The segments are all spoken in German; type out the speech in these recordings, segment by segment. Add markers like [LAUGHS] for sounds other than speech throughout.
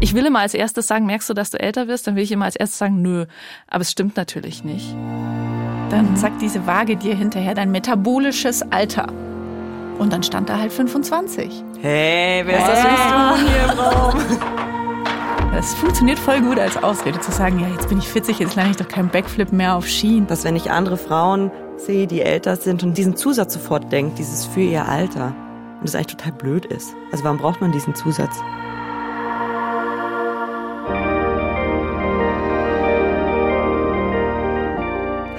Ich will immer als erstes sagen, merkst du, dass du älter wirst? Dann will ich immer als erstes sagen, nö. Aber es stimmt natürlich nicht. Dann sagt diese Waage dir hinterher dein metabolisches Alter. Und dann stand da halt 25. Hey, wer ist das für hier im? [LAUGHS] Das funktioniert voll gut als Ausrede zu sagen, ja, jetzt bin ich 40, jetzt lerne ich doch keinen Backflip mehr auf Schienen. Dass wenn ich andere Frauen sehe, die älter sind und diesen Zusatz sofort denkt, dieses für ihr Alter. Und das eigentlich total blöd ist. Also warum braucht man diesen Zusatz?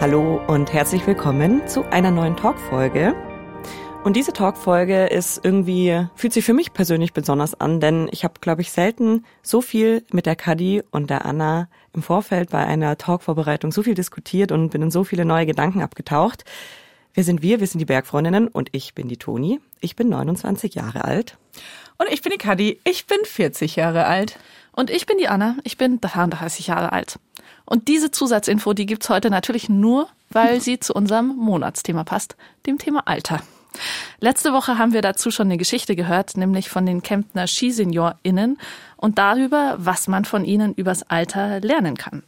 Hallo und herzlich willkommen zu einer neuen Talkfolge. Und diese Talkfolge ist irgendwie, fühlt sich für mich persönlich besonders an, denn ich habe, glaube ich, selten so viel mit der Kadi und der Anna im Vorfeld bei einer Talkvorbereitung so viel diskutiert und bin in so viele neue Gedanken abgetaucht. Wer sind wir? Wir sind die Bergfreundinnen und ich bin die Toni. Ich bin 29 Jahre alt. Und ich bin die Kadi. Ich bin 40 Jahre alt. Und ich bin die Anna. Ich bin 33 Jahre alt. Und diese Zusatzinfo, die gibt's heute natürlich nur, weil sie zu unserem Monatsthema passt, dem Thema Alter. Letzte Woche haben wir dazu schon eine Geschichte gehört, nämlich von den Kemptner SkiseniorInnen und darüber, was man von ihnen übers Alter lernen kann.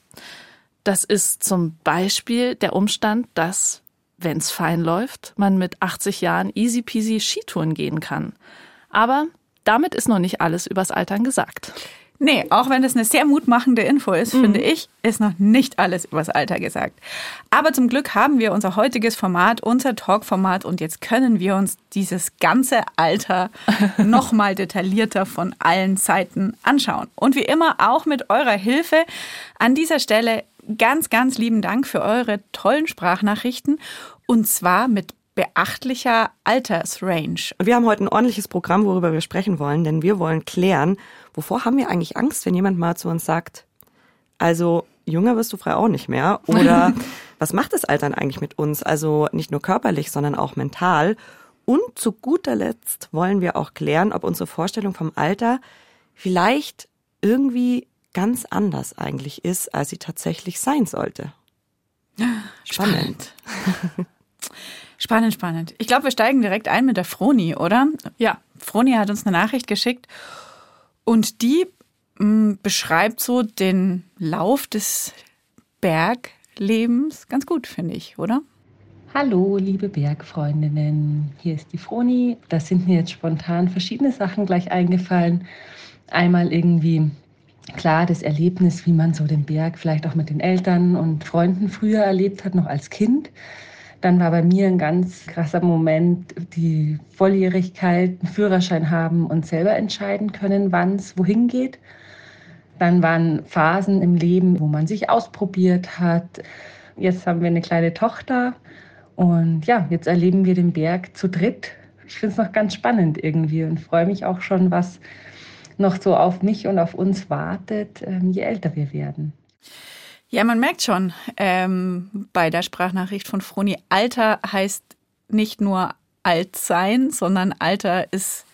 Das ist zum Beispiel der Umstand, dass, wenn's fein läuft, man mit 80 Jahren easy peasy Skitouren gehen kann. Aber damit ist noch nicht alles übers Altern gesagt. Nee, auch wenn das eine sehr mutmachende Info ist, mhm. finde ich, ist noch nicht alles übers Alter gesagt. Aber zum Glück haben wir unser heutiges Format, unser Talk-Format und jetzt können wir uns dieses ganze Alter [LAUGHS] nochmal detaillierter von allen Seiten anschauen. Und wie immer auch mit eurer Hilfe. An dieser Stelle ganz, ganz lieben Dank für eure tollen Sprachnachrichten und zwar mit beachtlicher Altersrange. Wir haben heute ein ordentliches Programm, worüber wir sprechen wollen, denn wir wollen klären, wovor haben wir eigentlich Angst, wenn jemand mal zu uns sagt, also jünger wirst du frei auch nicht mehr oder [LAUGHS] was macht das Altern eigentlich mit uns? Also nicht nur körperlich, sondern auch mental. Und zu guter Letzt wollen wir auch klären, ob unsere Vorstellung vom Alter vielleicht irgendwie ganz anders eigentlich ist, als sie tatsächlich sein sollte. Spannend. Spannend, spannend. Ich glaube, wir steigen direkt ein mit der Froni, oder? Ja. Froni hat uns eine Nachricht geschickt und die mh, mm, beschreibt so den Lauf des Berglebens ganz gut, finde ich, oder? Hallo, liebe Bergfreundinnen. Hier ist die Froni. Da sind mir jetzt spontan verschiedene Sachen gleich eingefallen. Einmal irgendwie klar das Erlebnis, wie man so den Berg vielleicht auch mit den Eltern und Freunden früher erlebt hat, noch als Kind. Dann war bei mir ein ganz krasser Moment die Volljährigkeit, einen Führerschein haben und selber entscheiden können, wann es wohin geht. Dann waren Phasen im Leben, wo man sich ausprobiert hat. Jetzt haben wir eine kleine Tochter und ja, jetzt erleben wir den Berg zu dritt. Ich finde es noch ganz spannend irgendwie und freue mich auch schon, was noch so auf mich und auf uns wartet, ähm, je älter wir werden. Ja, man merkt schon ähm, bei der Sprachnachricht von Froni, Alter heißt nicht nur alt sein, sondern Alter ist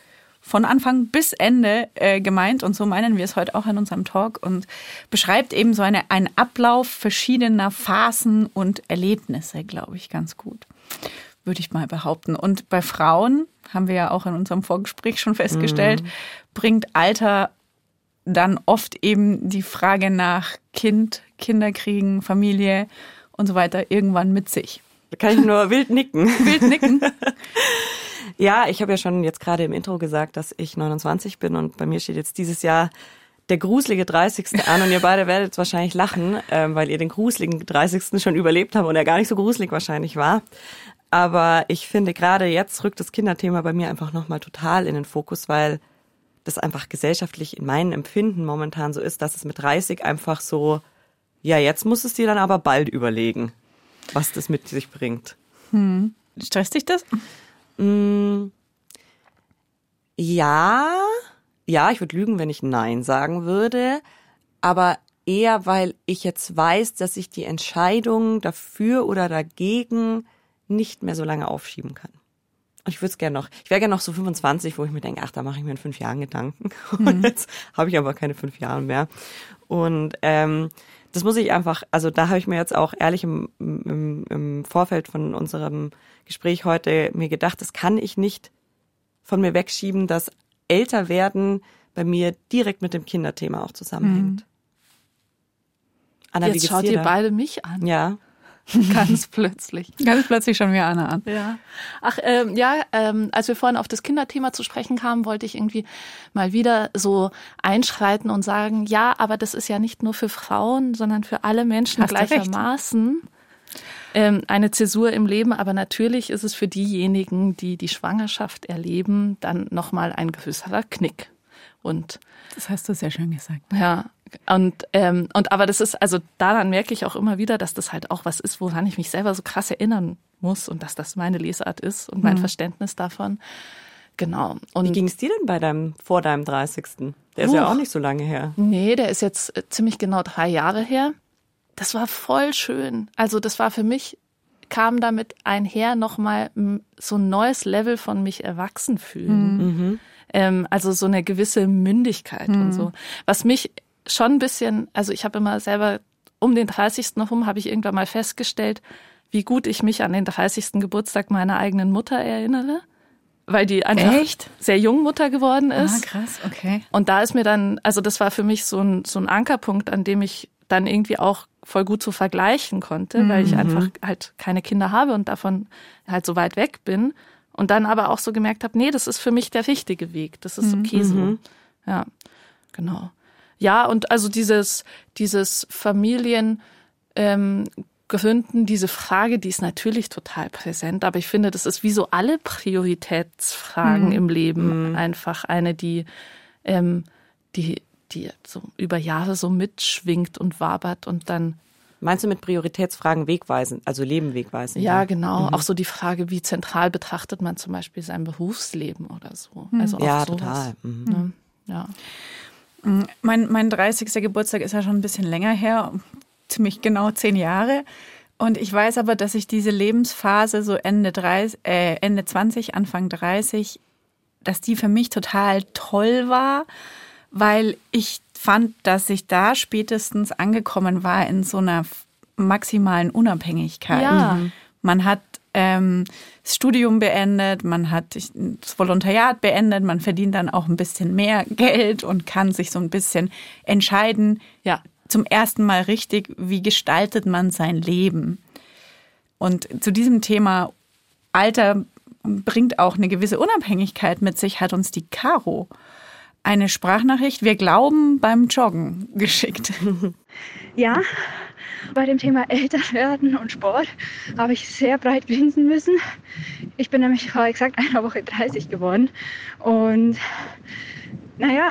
von Anfang bis Ende äh, gemeint und so meinen wir es heute auch in unserem Talk und beschreibt eben so eine, einen Ablauf verschiedener Phasen und Erlebnisse, glaube ich, ganz gut, würde ich mal behaupten. Und bei Frauen, haben wir ja auch in unserem Vorgespräch schon festgestellt, mhm. bringt Alter dann oft eben die Frage nach Kind, Kinderkriegen, Familie und so weiter irgendwann mit sich. Da kann ich nur wild nicken. [LAUGHS] wild nicken. [LAUGHS] ja, ich habe ja schon jetzt gerade im Intro gesagt, dass ich 29 bin und bei mir steht jetzt dieses Jahr der gruselige 30. an und ihr beide werdet jetzt wahrscheinlich lachen, ähm, weil ihr den gruseligen 30. schon überlebt habt und er gar nicht so gruselig wahrscheinlich war. Aber ich finde gerade jetzt rückt das Kinderthema bei mir einfach nochmal total in den Fokus, weil das einfach gesellschaftlich in meinem Empfinden momentan so ist, dass es mit 30 einfach so, ja, jetzt muss es dir dann aber bald überlegen, was das mit sich bringt. Hm. Stresst dich das? Mm, ja, ja, ich würde lügen, wenn ich Nein sagen würde, aber eher, weil ich jetzt weiß, dass ich die Entscheidung dafür oder dagegen nicht mehr so lange aufschieben kann. Und ich würde es gerne noch, ich wäre gerne noch so 25, wo ich mir denke, ach, da mache ich mir in fünf Jahren Gedanken. [LAUGHS] Mhm. Und jetzt habe ich aber keine fünf Jahre mehr. Und ähm, das muss ich einfach, also da habe ich mir jetzt auch ehrlich im, im, im Vorfeld von unserem Gespräch heute mir gedacht, das kann ich nicht von mir wegschieben, dass älter werden bei mir direkt mit dem Kinderthema auch zusammenhängt. Anna, wie Jetzt schaut dir ihr da? beide mich an. Ja. [LAUGHS] Ganz plötzlich. Ganz plötzlich schon wieder Anna an. Ja. Ach, ähm, ja, ähm, als wir vorhin auf das Kinderthema zu sprechen kamen, wollte ich irgendwie mal wieder so einschreiten und sagen, ja, aber das ist ja nicht nur für Frauen, sondern für alle Menschen Hast gleichermaßen ähm, eine Zäsur im Leben. Aber natürlich ist es für diejenigen, die die Schwangerschaft erleben, dann nochmal ein größerer Knick. Und Das hast du sehr schön gesagt. ja, und, ähm, und aber das ist, also daran merke ich auch immer wieder, dass das halt auch was ist, woran ich mich selber so krass erinnern muss und dass das meine Lesart ist und mein Verständnis davon. Genau. Wie Und ging es dir denn bei deinem, vor deinem 30.? Der ist ja Huch. auch nicht so lange her. nee, der ist jetzt äh, ziemlich genau drei Jahre her. Das war voll schön. Also das war für mich, kam damit einher nochmal so ein neues Level von mich erwachsen fühlen. Ähm, also so eine gewisse Mündigkeit und so. Was mich schon ein bisschen, also ich habe immer selber um den 30. herum habe ich irgendwann mal festgestellt, wie gut ich mich an den 30. Geburtstag meiner eigenen Mutter erinnere, weil die einfach Echt? sehr jung Mutter geworden Ah, ist. krass, okay. Und da ist mir dann, also das war für mich so ein, so ein Ankerpunkt, an dem ich dann irgendwie auch voll gut so vergleichen konnte, weil ich einfach halt keine Kinder habe und davon halt so weit weg bin. Und dann aber auch so gemerkt habe, nee, das ist für mich der richtige Weg. Das ist okay so. Ja, genau. Ja, und also dieses, dieses Familien, ähm, Gründen, diese Frage, die ist natürlich total präsent, aber ich finde, das ist wie so alle Prioritätsfragen im Leben einfach eine, die, ähm, die, die so über Jahre so mitschwingt und wabert und dann, Meinst du mit Prioritätsfragen wegweisen, also Leben wegweisen? ja, genau, auch so die Frage, wie zentral betrachtet man zum Beispiel sein Berufsleben oder so. Also auch Ja, total. Mhm. Ne? Ja. Mein, mein 30. Geburtstag ist ja schon ein bisschen länger her, ziemlich genau zehn Jahre. Und ich weiß aber, dass ich diese Lebensphase so Ende, 30, äh, Ende 20, Anfang 30, dass die für mich total toll war, weil ich fand, dass ich da spätestens angekommen war in so einer maximalen Unabhängigkeit. Ja. Man hat ähm, das Studium beendet, man hat das Volontariat beendet, man verdient dann auch ein bisschen mehr Geld und kann sich so ein bisschen entscheiden, Ja. zum ersten Mal richtig, wie gestaltet man sein Leben. Und zu diesem Thema Alter bringt auch eine gewisse Unabhängigkeit mit sich, hat uns die Caro eine Sprachnachricht, wir glauben, beim Joggen geschickt. [LAUGHS] Ja, bei dem Thema Älterwerden und Sport habe ich sehr breit grinsen müssen. Ich bin nämlich vor exakt einer Woche 30 geworden. Und naja,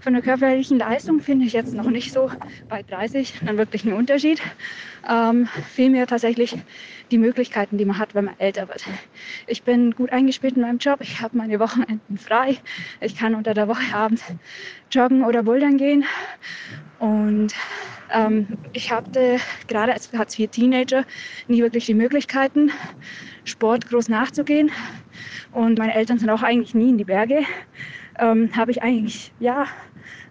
von der körperlichen Leistung finde ich jetzt noch nicht so bei 30 einen wirklichen Unterschied. Ähm, vielmehr tatsächlich die Möglichkeiten, die man hat, wenn man älter wird. Ich bin gut eingespielt in meinem Job. Ich habe meine Wochenenden frei. Ich kann unter der Woche abends joggen oder bouldern gehen. Und ähm, ich hatte gerade als Hartz-IV-Teenager nie wirklich die Möglichkeiten, Sport groß nachzugehen. Und meine Eltern sind auch eigentlich nie in die Berge. Ähm, habe ich eigentlich, ja,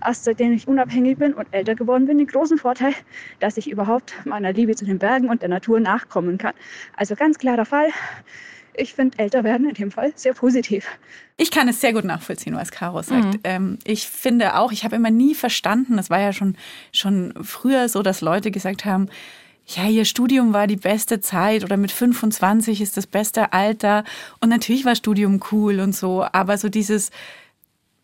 erst seitdem ich unabhängig bin und älter geworden bin, den großen Vorteil, dass ich überhaupt meiner Liebe zu den Bergen und der Natur nachkommen kann. Also ganz klarer Fall. Ich finde älter werden in dem Fall sehr positiv. Ich kann es sehr gut nachvollziehen, was Caro sagt. Ähm, ich finde auch, ich habe immer nie verstanden, das war ja schon, schon früher so, dass Leute gesagt haben, ja, ihr Studium war die beste Zeit oder mit 25 ist das beste Alter. Und natürlich war Studium cool und so, aber so dieses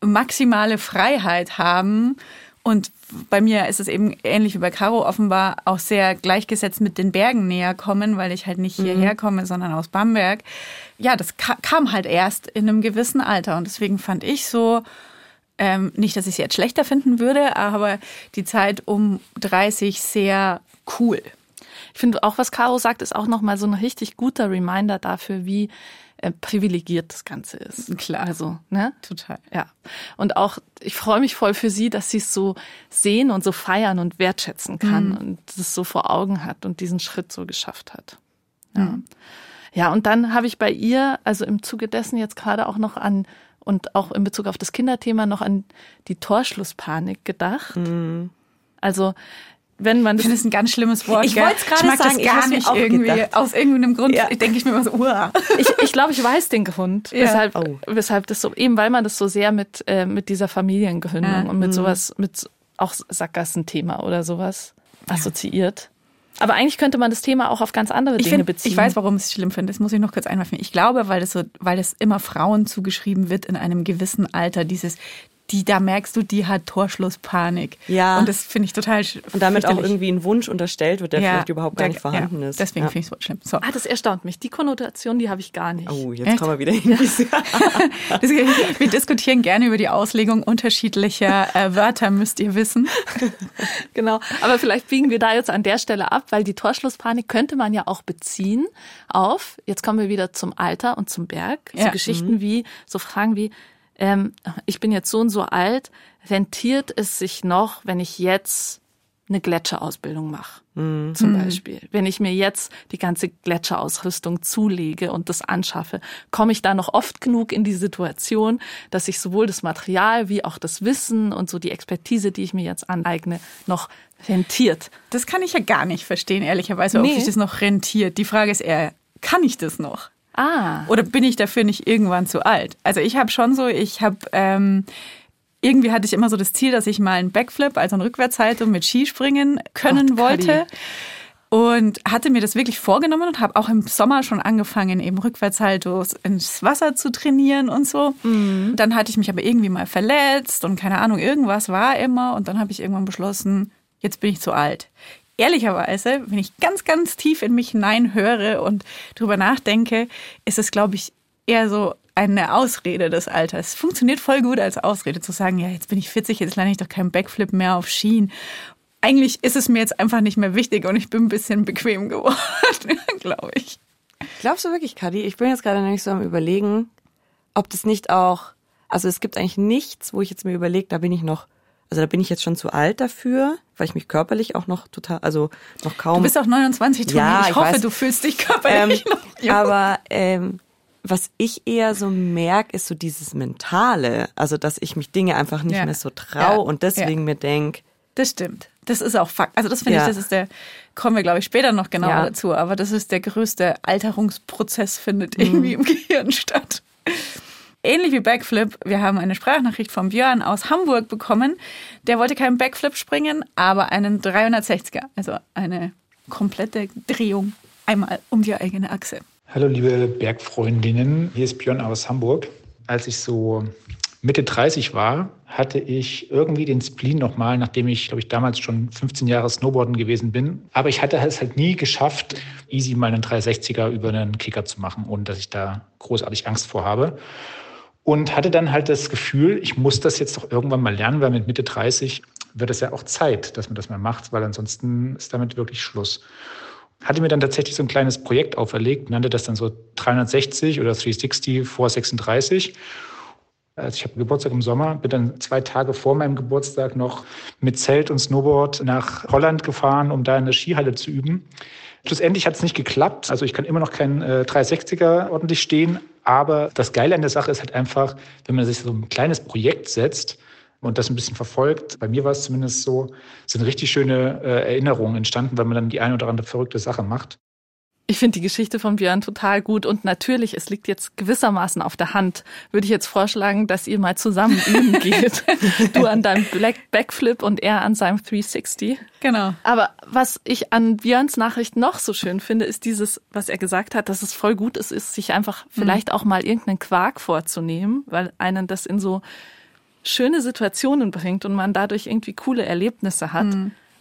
maximale Freiheit haben und bei mir ist es eben ähnlich wie bei Caro offenbar auch sehr gleichgesetzt mit den Bergen näher kommen, weil ich halt nicht hierher komme, sondern aus Bamberg. Ja, das ka kam halt erst in einem gewissen Alter und deswegen fand ich so, ähm, nicht, dass ich es jetzt schlechter finden würde, aber die Zeit um 30 sehr cool. Ich finde auch, was Caro sagt, ist auch nochmal so ein richtig guter Reminder dafür, wie äh, privilegiert das Ganze ist. Klar. Also, ne? Total. Ja. Und auch, ich freue mich voll für sie, dass sie es so sehen und so feiern und wertschätzen kann und das so vor Augen hat und diesen Schritt so geschafft hat. Ja. Ja, und dann habe ich bei ihr, also im Zuge dessen jetzt gerade auch noch an und auch in Bezug auf das Kinderthema noch an die Torschlusspanik gedacht. Also wenn man Ich finde es ein ganz schlimmes Wort. Ich wollte es gerade sagen, das ich gar nicht auch irgendwie. gedacht. Aus irgendeinem Grund Ja. denke ich mir immer so, uah. ich, ich glaube, ich weiß den Grund, [LAUGHS] Ja. weshalb, Oh. weshalb das so, eben weil man das so sehr mit, äh, mit dieser Familiengehündung Ja. und mit sowas, mit auch Sackgassenthema oder sowas assoziiert. Aber eigentlich könnte man das Thema auch auf ganz andere Ich, Dinge find, beziehen. ich weiß, warum ich es schlimm finde. Das muss ich noch kurz einwerfen. Ich glaube, weil das so, weil das immer Frauen zugeschrieben wird in einem gewissen Alter, dieses, die, da merkst du, die hat Torschlusspanik. Ja. Und das finde ich total sch- Und damit auch irgendwie ein Wunsch unterstellt wird, der Ja, vielleicht überhaupt gar nicht vorhanden ja, ist. Deswegen ja. finde ich es so schlimm. So. Ah, das erstaunt mich. Die Konnotation, die habe ich gar nicht. Oh, jetzt Echt? kommen wir wieder in diese. [LAUGHS] Das- Wir diskutieren gerne über die Auslegung unterschiedlicher äh, Wörter, müsst ihr wissen. [LAUGHS] Genau. Aber vielleicht biegen wir da jetzt an der Stelle ab, weil die Torschlusspanik könnte man ja auch beziehen auf, jetzt kommen wir wieder zum Alter und zum Berg, Ja. so Geschichten wie, so Fragen wie, ähm, ich bin jetzt so und so alt, rentiert es sich noch, wenn ich jetzt eine Gletscherausbildung mache, zum Beispiel. Wenn ich mir jetzt die ganze Gletscherausrüstung zulege und das anschaffe, komme ich da noch oft genug in die Situation, dass ich sowohl das Material wie auch das Wissen und so die Expertise, die ich mir jetzt aneigne, noch rentiert. Das kann ich ja gar nicht verstehen, ehrlicherweise, ob Nee. sich das noch rentiert. Die Frage ist eher, kann ich das noch? Ah, Oder bin ich dafür nicht irgendwann zu alt? Also ich habe schon so, ich habe ähm, irgendwie hatte ich immer so das Ziel, dass ich mal einen Backflip, also einen Rückwärtshaltung mit Skispringen können Ach, wollte. Und hatte mir das wirklich vorgenommen und habe auch im Sommer schon angefangen, eben Rückwärtshaltos ins Wasser zu trainieren und so. Dann hatte ich mich aber irgendwie mal verletzt und keine Ahnung, irgendwas war immer. Und dann habe ich irgendwann beschlossen, jetzt bin ich zu alt. Ehrlicherweise, wenn ich ganz, ganz tief in mich hineinhöre und drüber nachdenke, ist es, glaube ich, eher so eine Ausrede des Alters. Es funktioniert voll gut als Ausrede zu sagen, ja, jetzt bin ich 40, jetzt lerne ich doch keinen Backflip mehr auf Skien. Eigentlich ist es mir jetzt einfach nicht mehr wichtig und ich bin ein bisschen bequem geworden, [LAUGHS] glaube ich. Glaubst du wirklich, Kadi? Ich bin jetzt gerade nämlich so am überlegen, ob das nicht auch, also es gibt eigentlich nichts, wo ich jetzt mir überlege, da bin ich noch, also da bin ich jetzt schon zu alt dafür, weil ich mich körperlich auch noch total, also noch kaum. Du bist auch 29, Toni. Ja, ich, ich hoffe, weiß. du fühlst dich ähm, körperlich noch jung. aber ähm, was ich eher so merke, ist so dieses Mentale, also dass ich mich Dinge einfach nicht Ja. mehr so trau Ja. und deswegen Ja. mir denk, Das stimmt. Das ist auch Fakt. Also das finde Ja. ich, das ist der, kommen wir glaube ich später noch genauer Ja. dazu, aber das ist der größte Alterungsprozess findet irgendwie Mhm. im Gehirn statt. Ähnlich wie Backflip, wir haben eine Sprachnachricht von Björn aus Hamburg bekommen. Der wollte keinen Backflip springen, aber einen 360er, also eine komplette Drehung einmal um die eigene Achse. Hallo liebe Bergfreundinnen, hier ist Björn aus Hamburg. Als ich so Mitte 30 war, hatte ich irgendwie den Spleen nochmal, nachdem ich, glaube ich, damals schon 15 Jahre Snowboarden gewesen bin. Aber ich hatte es halt nie geschafft, easy mal einen 360er über einen Kicker zu machen, ohne dass ich da großartig Angst vor habe. Und hatte dann halt das Gefühl, ich muss das jetzt doch irgendwann mal lernen, weil mit Mitte 30 wird es ja auch Zeit, dass man das mal macht, weil ansonsten ist damit wirklich Schluss hatte mir dann tatsächlich so ein kleines Projekt auferlegt, nannte das dann so 360 oder 360 vor 36. Also ich habe Geburtstag im Sommer, bin dann zwei Tage vor meinem Geburtstag noch mit Zelt und Snowboard nach Holland gefahren, um da in der Skihalle zu üben. Schlussendlich hat es nicht geklappt. Also ich kann immer noch keinen äh, 360er ordentlich stehen. Aber das Geile an der Sache ist halt einfach, wenn man sich so ein kleines Projekt setzt, und das ein bisschen verfolgt, bei mir war es zumindest so, sind richtig schöne äh, Erinnerungen entstanden, weil man dann die eine oder andere verrückte Sache macht. Ich finde die Geschichte von Björn total gut und natürlich, es liegt jetzt gewissermaßen auf der Hand, würde ich jetzt vorschlagen, dass ihr mal zusammen [LAUGHS] üben geht. du an deinem Black Backflip und er an seinem 360. Genau. Aber was ich an Björns Nachricht noch so schön finde, ist dieses, was er gesagt hat, dass es voll gut ist, ist, sich einfach vielleicht auch mal irgendeinen Quark vorzunehmen, weil einen das in so schöne Situationen bringt und man dadurch irgendwie coole Erlebnisse hat.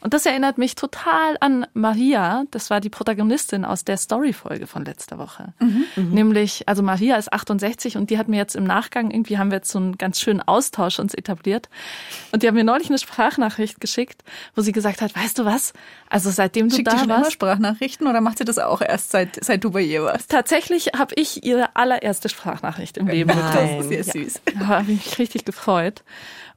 Und das erinnert mich total an Maria. Das war die Protagonistin aus der Story-Folge von letzter Woche. Nämlich, also Maria ist 68 und die hat mir jetzt im Nachgang, irgendwie haben wir jetzt so einen ganz schönen Austausch uns etabliert. Und die haben mir neulich eine Sprachnachricht geschickt, wo sie gesagt hat, weißt du was? Also seitdem du Schickt die da schon immer warst, Sprachnachrichten oder macht sie das auch erst seit, seit du bei ihr warst? tatsächlich habe ich ihre allererste Sprachnachricht im Leben bekommen. Das ist sehr süß. Da habe ich mich richtig gefreut.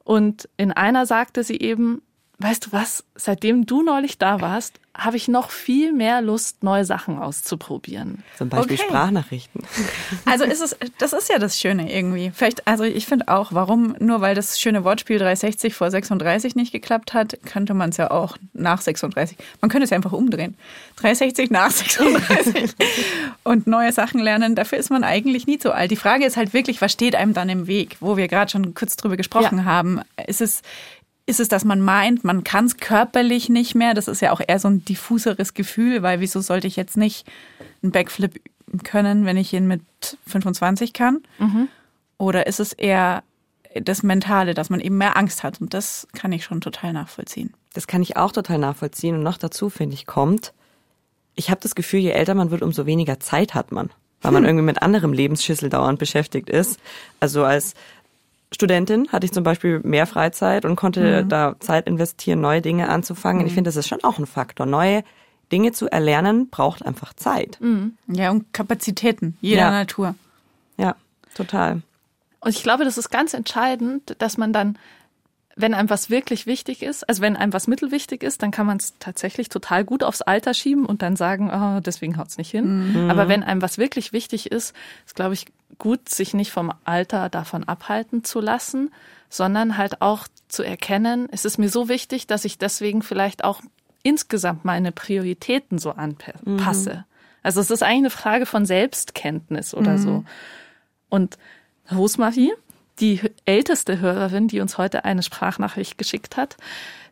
Und in einer sagte sie eben, weißt du was, seitdem du neulich da warst, habe ich noch viel mehr Lust, neue Sachen auszuprobieren. Zum Beispiel Okay. Sprachnachrichten. [LAUGHS] Also ist es, das ist ja das Schöne irgendwie. Vielleicht, also ich finde auch, warum, nur weil das schöne Wortspiel 360 vor 36 nicht geklappt hat, könnte man es ja auch nach 36. Man könnte es ja einfach umdrehen. 360 nach 36 [LAUGHS] und neue Sachen lernen. Dafür ist man eigentlich nie zu alt. Die Frage ist halt wirklich, was steht einem dann im Weg? Wo wir gerade schon kurz drüber gesprochen Ja. haben. Ist es, ist es, dass man meint, man kann es körperlich nicht mehr? Das ist ja auch eher so ein diffuseres Gefühl, weil wieso sollte ich jetzt nicht einen Backflip können, wenn ich ihn mit 25 kann? Oder ist es eher das Mentale, dass man eben mehr Angst hat? Und das kann ich schon total nachvollziehen. Das kann ich auch total nachvollziehen. Und noch dazu, finde ich, kommt, ich habe das Gefühl, je älter man wird, umso weniger Zeit hat man. Weil man irgendwie mit anderem Lebensschüssel dauernd beschäftigt ist. Also als Studentin hatte ich zum Beispiel mehr Freizeit und konnte da Zeit investieren, neue Dinge anzufangen. Ich finde, das ist schon auch ein Faktor. Neue Dinge zu erlernen braucht einfach Zeit. Ja, und Kapazitäten jeder Ja. Natur. Ja, total. Und ich glaube, das ist ganz entscheidend, dass man dann, wenn einem was wirklich wichtig ist, also wenn einem was mittelwichtig ist, dann kann man es tatsächlich total gut aufs Alter schieben und dann sagen, oh, deswegen haut's nicht hin. Aber wenn einem was wirklich wichtig ist, ist, glaube ich, gut, sich nicht vom Alter davon abhalten zu lassen, sondern halt auch zu erkennen, es ist mir so wichtig, dass ich deswegen vielleicht auch insgesamt meine Prioritäten so anpasse. Also es ist eigentlich eine Frage von Selbstkenntnis oder so. Und Rosmarie, die älteste Hörerin, die uns heute eine Sprachnachricht geschickt hat,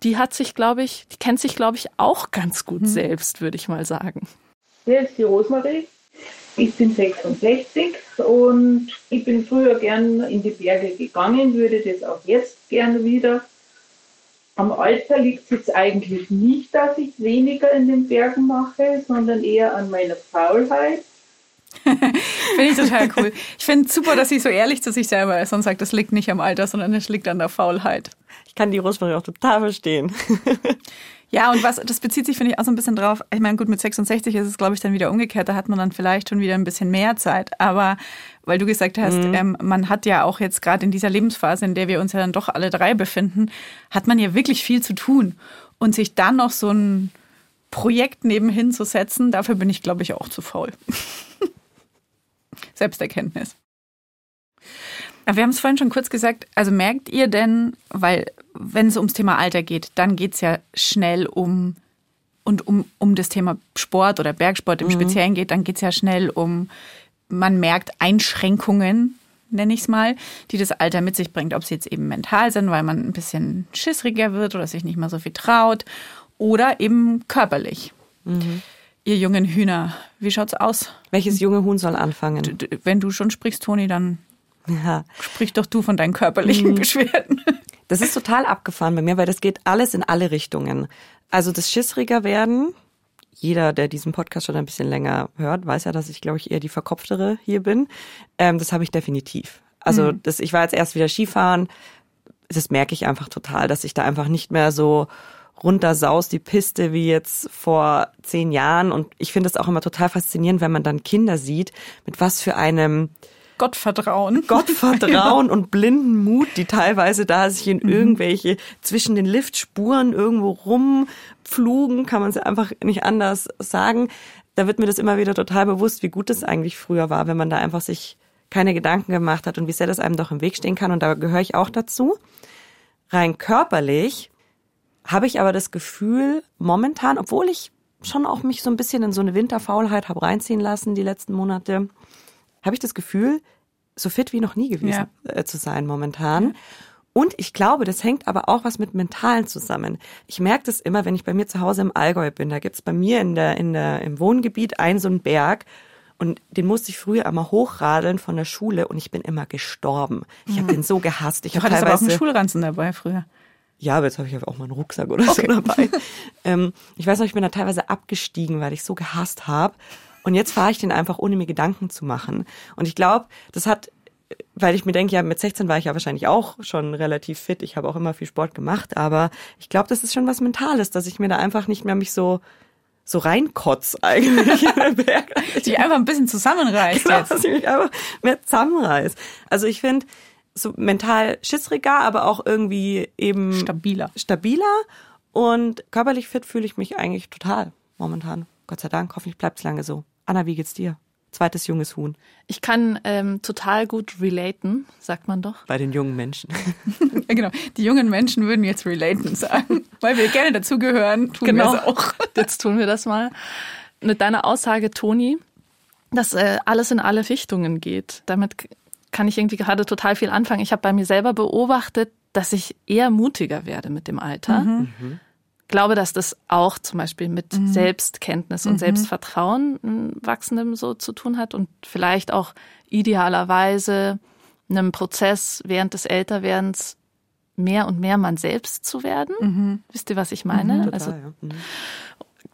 die hat sich, glaube ich, die kennt sich, glaube ich, auch ganz gut selbst, würde ich mal sagen. Hier ist die Rosmarie. Ich bin 66 und ich bin früher gern in die Berge gegangen, würde das auch jetzt gerne wieder. Am Alter liegt es jetzt eigentlich nicht, dass ich weniger in den Bergen mache, sondern eher an meiner Faulheit. [LAUGHS] Finde ich total cool. Ich finde es super, dass sie so ehrlich zu sich selber ist und sagt, das liegt nicht am Alter, sondern es liegt an der Faulheit. Ich kann die Rosmarie auch total verstehen. [LAUGHS] Ja, und was, das bezieht sich, finde ich, auch so ein bisschen drauf. Ich meine, gut, mit 66 ist es, glaube ich, dann wieder umgekehrt. Da hat man dann vielleicht schon wieder ein bisschen mehr Zeit. Aber weil du gesagt hast, ähm, man hat ja auch jetzt gerade in dieser Lebensphase, in der wir uns ja dann doch alle drei befinden, hat man ja wirklich viel zu tun. Und sich dann noch so ein Projekt nebenhin zu setzen, dafür bin ich, glaube ich, auch zu faul. [LAUGHS] Selbsterkenntnis. Aber wir haben es vorhin schon kurz gesagt, also merkt ihr denn, weil wenn es ums Thema Alter geht, dann geht es ja schnell um und um, um das Thema Sport oder Bergsport im Speziellen geht, dann geht es ja schnell um, man merkt Einschränkungen, nenne ich es mal, die das Alter mit sich bringt. Ob sie jetzt eben mental sind, weil man ein bisschen schissriger wird oder sich nicht mehr so viel traut oder eben körperlich. Ihr jungen Hühner, wie schaut's aus? Welches junge Huhn soll anfangen? Wenn du schon sprichst, Toni, dann Ja. sprich doch du von deinen körperlichen Beschwerden. Das ist total abgefahren bei mir, weil das geht alles in alle Richtungen. Also das Schissriger werden, jeder, der diesen Podcast schon ein bisschen länger hört, weiß ja, dass ich, glaube ich, eher die verkopftere hier bin. Ähm, das habe ich definitiv. Also das, ich war jetzt erst wieder Skifahren. Das merke ich einfach total, dass ich da einfach nicht mehr so runtersaust die Piste wie jetzt vor zehn Jahren. Und ich finde es auch immer total faszinierend, wenn man dann Kinder sieht, mit was für einem Gottvertrauen. [LAUGHS] Gottvertrauen und blinden Mut, die teilweise da sich in irgendwelche zwischen den Liftspuren irgendwo rumflugen, kann man es einfach nicht anders sagen. Da wird mir das immer wieder total bewusst, wie gut es eigentlich früher war, wenn man da einfach sich keine Gedanken gemacht hat und wie sehr das einem doch im Weg stehen kann. Und da gehöre ich auch dazu. Rein körperlich habe ich aber das Gefühl, momentan, obwohl ich schon auch mich so ein bisschen in so eine Winterfaulheit habe reinziehen lassen die letzten Monate, habe ich das Gefühl, so fit wie noch nie gewesen äh, zu sein momentan. Und ich glaube, das hängt aber auch was mit Mentalen zusammen. Ich merke das immer, wenn ich bei mir zu Hause im Allgäu bin. Da gibt's bei mir in der, in der, im Wohngebiet einen so einen Berg. Und den musste ich früher einmal hochradeln von der Schule und ich bin immer gestorben. Ich habe den so gehasst. Ich Du hattest aber auch einen Schulranzen dabei früher. ja, aber jetzt habe ich auch mal einen Rucksack oder so dabei. [LAUGHS] ähm, ich weiß noch, ich bin da teilweise abgestiegen, weil ich so gehasst habe. Und jetzt fahre ich den einfach, ohne mir Gedanken zu machen. Und ich glaube, das hat, weil ich mir denke, ja, mit 16 war ich ja wahrscheinlich auch schon relativ fit. Ich habe auch immer viel Sport gemacht, aber ich glaube, das ist schon was Mentales, dass ich mir da einfach nicht mehr mich so so reinkotz [LAUGHS] eigentlich in den Berg. Die einfach ein bisschen zusammenreißt Genau, jetzt. dass ich mich einfach mehr zusammenreiß. Also ich finde, so mental schissriger, aber auch irgendwie eben Stabiler. stabiler Und körperlich fit fühle ich mich eigentlich total momentan. Gott sei Dank, hoffentlich bleibt es lange so. Anna, wie geht's dir? Zweites junges Huhn. Ich kann ähm, total gut relaten, sagt man doch. Bei den jungen Menschen. [LAUGHS] ja, genau. Die jungen Menschen würden jetzt relaten sagen, weil wir gerne dazugehören, tun genau. wir es auch. [LAUGHS] Jetzt tun wir das mal. Mit deiner Aussage, Toni, dass äh, alles in alle Richtungen geht. Damit kann ich irgendwie gerade total viel anfangen. Ich habe bei mir selber beobachtet, dass ich eher mutiger werde mit dem Alter. Mhm. mhm glaube, dass das auch zum Beispiel mit mhm. Selbstkenntnis und mhm. Selbstvertrauen wachsendem so zu tun hat und vielleicht auch idealerweise einem Prozess während des Älterwerdens mehr und mehr man selbst zu werden. Mhm. Wisst ihr, was ich meine? Mhm, total, also ja. Mhm.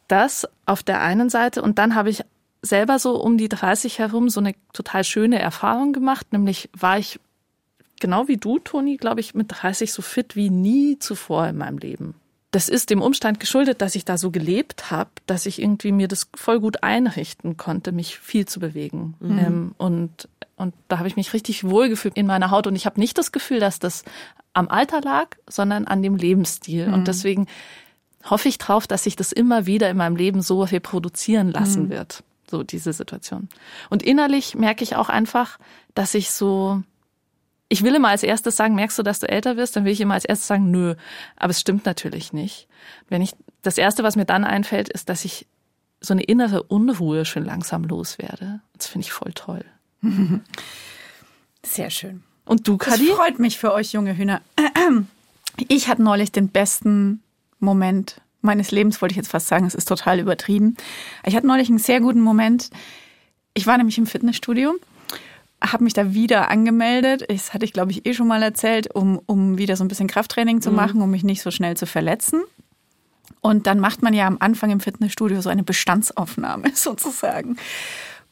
das auf der einen Seite und dann habe ich selber so um die 30 herum so eine total schöne Erfahrung gemacht, nämlich war ich genau wie du, Toni, glaube ich, mit 30 so fit wie nie zuvor in meinem Leben das ist dem Umstand geschuldet, dass ich da so gelebt habe, dass ich irgendwie mir das voll gut einrichten konnte, mich viel zu bewegen. Mhm. Ähm, und, und da habe ich mich richtig wohlgefühlt in meiner Haut. Und ich habe nicht das Gefühl, dass das am Alter lag, sondern an dem Lebensstil. Mhm. Und deswegen hoffe ich drauf, dass sich das immer wieder in meinem Leben so reproduzieren lassen mhm. wird. So diese Situation. Und innerlich merke ich auch einfach, dass ich so ich will immer als erstes sagen, merkst du, dass du älter wirst? Dann will ich immer als erstes sagen, nö. Aber es stimmt natürlich nicht. Wenn ich, das erste, was mir dann einfällt, ist, dass ich so eine innere Unruhe schon langsam loswerde. Das finde ich voll toll. Sehr schön. Und du, Kadi? Das freut mich für euch junge Hühner. [CLEARS THROAT] Ich hatte neulich den besten Moment meines Lebens, wollte ich jetzt fast sagen, es ist total übertrieben. Ich hatte neulich einen sehr guten Moment. Ich war nämlich im Fitnessstudio habe mich da wieder angemeldet. Das hatte ich, glaube ich, eh schon mal erzählt, um, um wieder so ein bisschen Krafttraining zu mhm. machen, um mich nicht so schnell zu verletzen. Und dann macht man ja am Anfang im Fitnessstudio so eine Bestandsaufnahme [LAUGHS] sozusagen.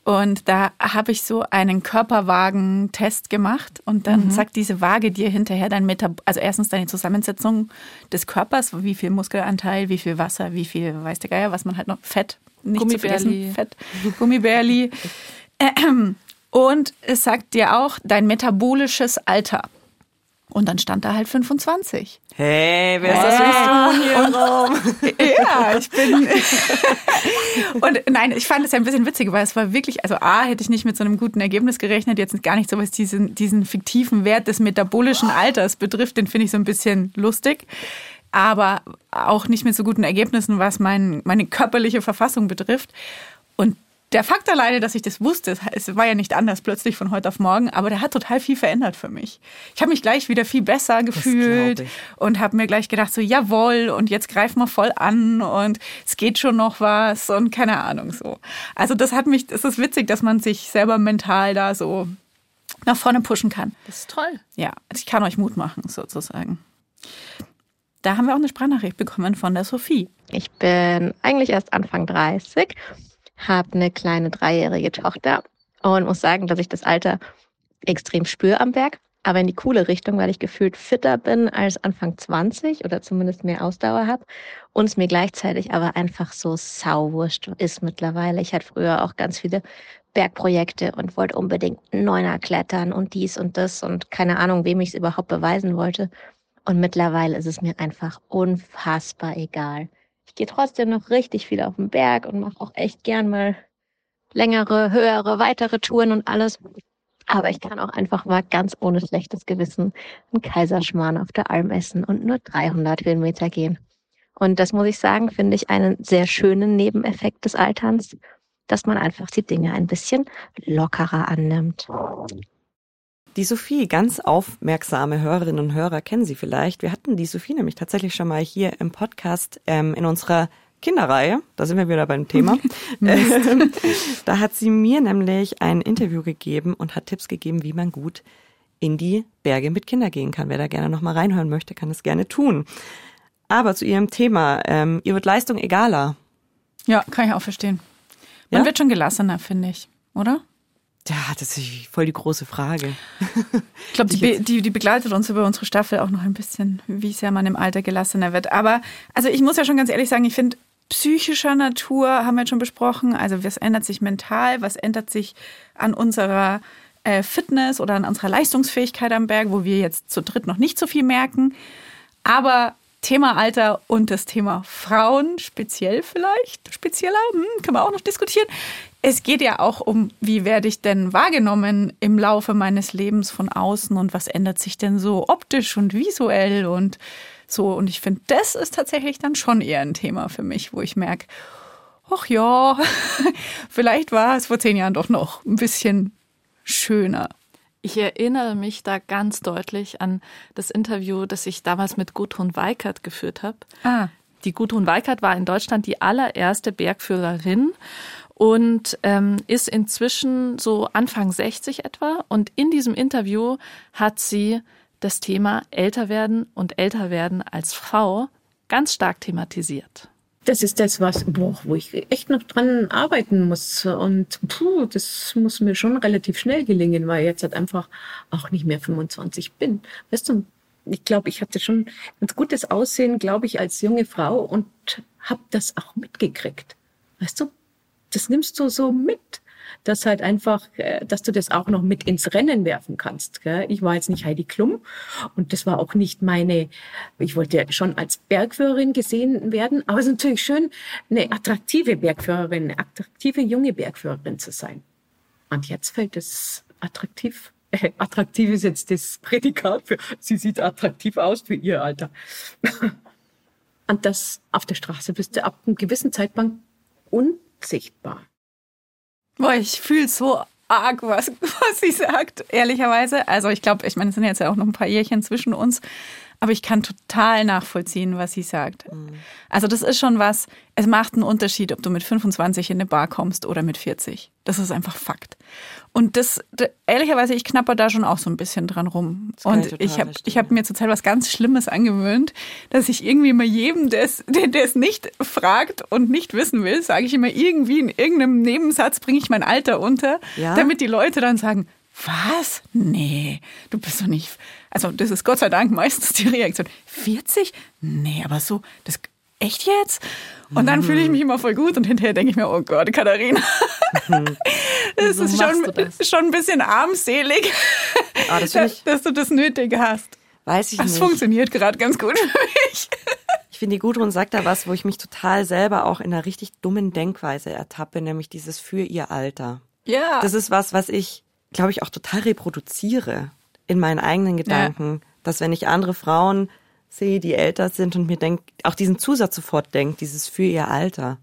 Und da habe ich so einen Körperwagen-Test gemacht und dann mhm. sagt diese Waage dir hinterher dein Metab also erstens deine Zusammensetzung des Körpers, wie viel Muskelanteil, wie viel Wasser, wie viel, weiß der Geier, was man halt noch, Fett, nicht zu vergessen, Fett, Gummibärli. [LAUGHS] Ähm, und es sagt dir auch dein metabolisches Alter. Und dann stand da halt 25. Hey, wer ist das hey. hier im Raum? [LAUGHS] Ja, ich bin. [LAUGHS] und nein, ich fand es ja ein bisschen witzig, weil es war wirklich, also A, hätte ich nicht mit so einem guten Ergebnis gerechnet, jetzt gar nicht so, was diesen, diesen fiktiven Wert des metabolischen Alters betrifft, den finde ich so ein bisschen lustig. Aber auch nicht mit so guten Ergebnissen, was mein, meine körperliche Verfassung betrifft. Und der Fakt alleine, dass ich das wusste, es war ja nicht anders plötzlich von heute auf morgen, aber der hat total viel verändert für mich. Ich habe mich gleich wieder viel besser gefühlt und habe mir gleich gedacht, so jawohl, und jetzt greifen wir voll an und es geht schon noch was und keine Ahnung so. Also das hat mich, es ist witzig, dass man sich selber mental da so nach vorne pushen kann. Das ist toll. Ja, ich kann euch Mut machen sozusagen. Da haben wir auch eine Sprachnachricht bekommen von der Sophie. Ich bin eigentlich erst Anfang 30 habe eine kleine dreijährige Tochter und muss sagen, dass ich das Alter extrem spüre am Berg, aber in die coole Richtung, weil ich gefühlt fitter bin als Anfang 20 oder zumindest mehr Ausdauer habe und es mir gleichzeitig aber einfach so sauwurscht ist mittlerweile. Ich hatte früher auch ganz viele Bergprojekte und wollte unbedingt Neuner klettern und dies und das und keine Ahnung, wem ich es überhaupt beweisen wollte. Und mittlerweile ist es mir einfach unfassbar egal. Ich gehe trotzdem noch richtig viel auf den Berg und mache auch echt gern mal längere, höhere, weitere Touren und alles. Aber ich kann auch einfach mal ganz ohne schlechtes Gewissen einen Kaiserschmarrn auf der Alm essen und nur 300 Höhenmeter gehen. Und das muss ich sagen, finde ich einen sehr schönen Nebeneffekt des Alterns, dass man einfach die Dinge ein bisschen lockerer annimmt. Die Sophie, ganz aufmerksame Hörerinnen und Hörer kennen sie vielleicht. Wir hatten die Sophie nämlich tatsächlich schon mal hier im Podcast ähm, in unserer Kinderreihe. Da sind wir wieder beim Thema. [LAUGHS] [LAUGHS] Da hat sie mir nämlich ein Interview gegeben und hat Tipps gegeben, wie man gut in die Berge mit Kindern gehen kann. Wer da gerne noch mal reinhören möchte, kann es gerne tun. Aber zu ihrem Thema, ähm, ihr wird Leistung egaler. Ja, kann ich auch verstehen. Man ja? wird schon gelassener, finde ich, oder? Ja, das ist voll die große Frage. [LAUGHS] Ich glaube, die, die, die begleitet uns über unsere Staffel auch noch ein bisschen, wie sehr man im Alter gelassener wird. Aber also ich muss ja schon ganz ehrlich sagen, ich finde, psychischer Natur haben wir jetzt schon besprochen. Also was ändert sich mental, was ändert sich an unserer äh, Fitness oder an unserer Leistungsfähigkeit am Berg, wo wir jetzt zu dritt noch nicht so viel merken. Aber Thema Alter und das Thema Frauen speziell vielleicht, spezieller, hm, können wir auch noch diskutieren. Es geht ja auch um, wie werde ich denn wahrgenommen im Laufe meines Lebens von außen und was ändert sich denn so optisch und visuell und so. Und ich finde, das ist tatsächlich dann schon eher ein Thema für mich, wo ich merke, ach ja, [LAUGHS] vielleicht war es vor zehn Jahren doch noch ein bisschen schöner. Ich erinnere mich da ganz deutlich an das Interview, das ich damals mit Gudrun Weikert geführt habe. Ah. Die Gudrun Weikert war in Deutschland die allererste Bergführerin und ähm, ist inzwischen so Anfang 60 etwa. Und in diesem Interview hat sie das Thema älter werden und älter werden als Frau ganz stark thematisiert das ist das, was, boah, wo ich echt noch dran arbeiten muss. Und puh, das muss mir schon relativ schnell gelingen, weil ich jetzt halt einfach auch nicht mehr 25 bin. Weißt du, ich glaube, ich hatte schon ein gutes Aussehen, glaube ich, als junge Frau und habe das auch mitgekriegt. Weißt du, das nimmst du so mit dass halt einfach, äh, dass du das auch noch mit ins Rennen werfen kannst. Ich war jetzt nicht Heidi Klum und das war auch nicht meine, ich wollte ja schon als Bergführerin gesehen werden, aber es ist natürlich schön, eine attraktive Bergführerin, eine attraktive junge Bergführerin zu sein. Und jetzt fällt es attraktiv äh, attraktiv ist jetzt das Prädikat für, sie sieht attraktiv aus für ihr Alter. [LAUGHS] Und das auf der Straße bist du ab einem gewissen Zeitpunkt unsichtbar. Boah, ich fühle so arg, was, [LAUGHS] was sie sagt, ehrlicherweise. Also ich glaube, ich meine, es sind jetzt ja auch noch ein paar Jährchen zwischen uns. Aber ich kann total nachvollziehen, was sie sagt. Mhm. Also das ist schon was, es macht einen Unterschied, ob du mit 25 in eine Bar kommst oder mit 40. Das ist einfach Fakt. Und das, ehrlicherweise, ich knapper da schon auch so ein bisschen dran rum. Und ich habe ich hab mir zurzeit was ganz Schlimmes angewöhnt, dass ich irgendwie immer jedem, [LAUGHS] der es nicht fragt und nicht wissen will, sage ich immer irgendwie in irgendeinem Nebensatz bringe ich mein Alter unter, ja? damit die Leute dann sagen, was? Nee, du bist doch nicht. Also, das ist Gott sei Dank meistens die Reaktion. 40? Nee, aber so, das echt jetzt? Und dann fühle ich mich immer voll gut und hinterher denke ich mir, oh Gott, Katharina. [LAUGHS] das ist schon, das? schon ein bisschen armselig, ah, das [LAUGHS] dass, dass, du das nötig hast. Weiß ich das nicht. Das funktioniert gerade ganz gut für mich. Ich finde, die Gudrun sagt da was, wo ich mich total selber auch in einer richtig dummen Denkweise ertappe, nämlich dieses für ihr Alter. Ja. Das ist was, was ich glaube ich, auch total reproduziere in meinen eigenen Gedanken, ja. dass wenn ich andere Frauen sehe, die älter sind und mir denke, auch diesen Zusatz sofort denkt, dieses für ihr Alter.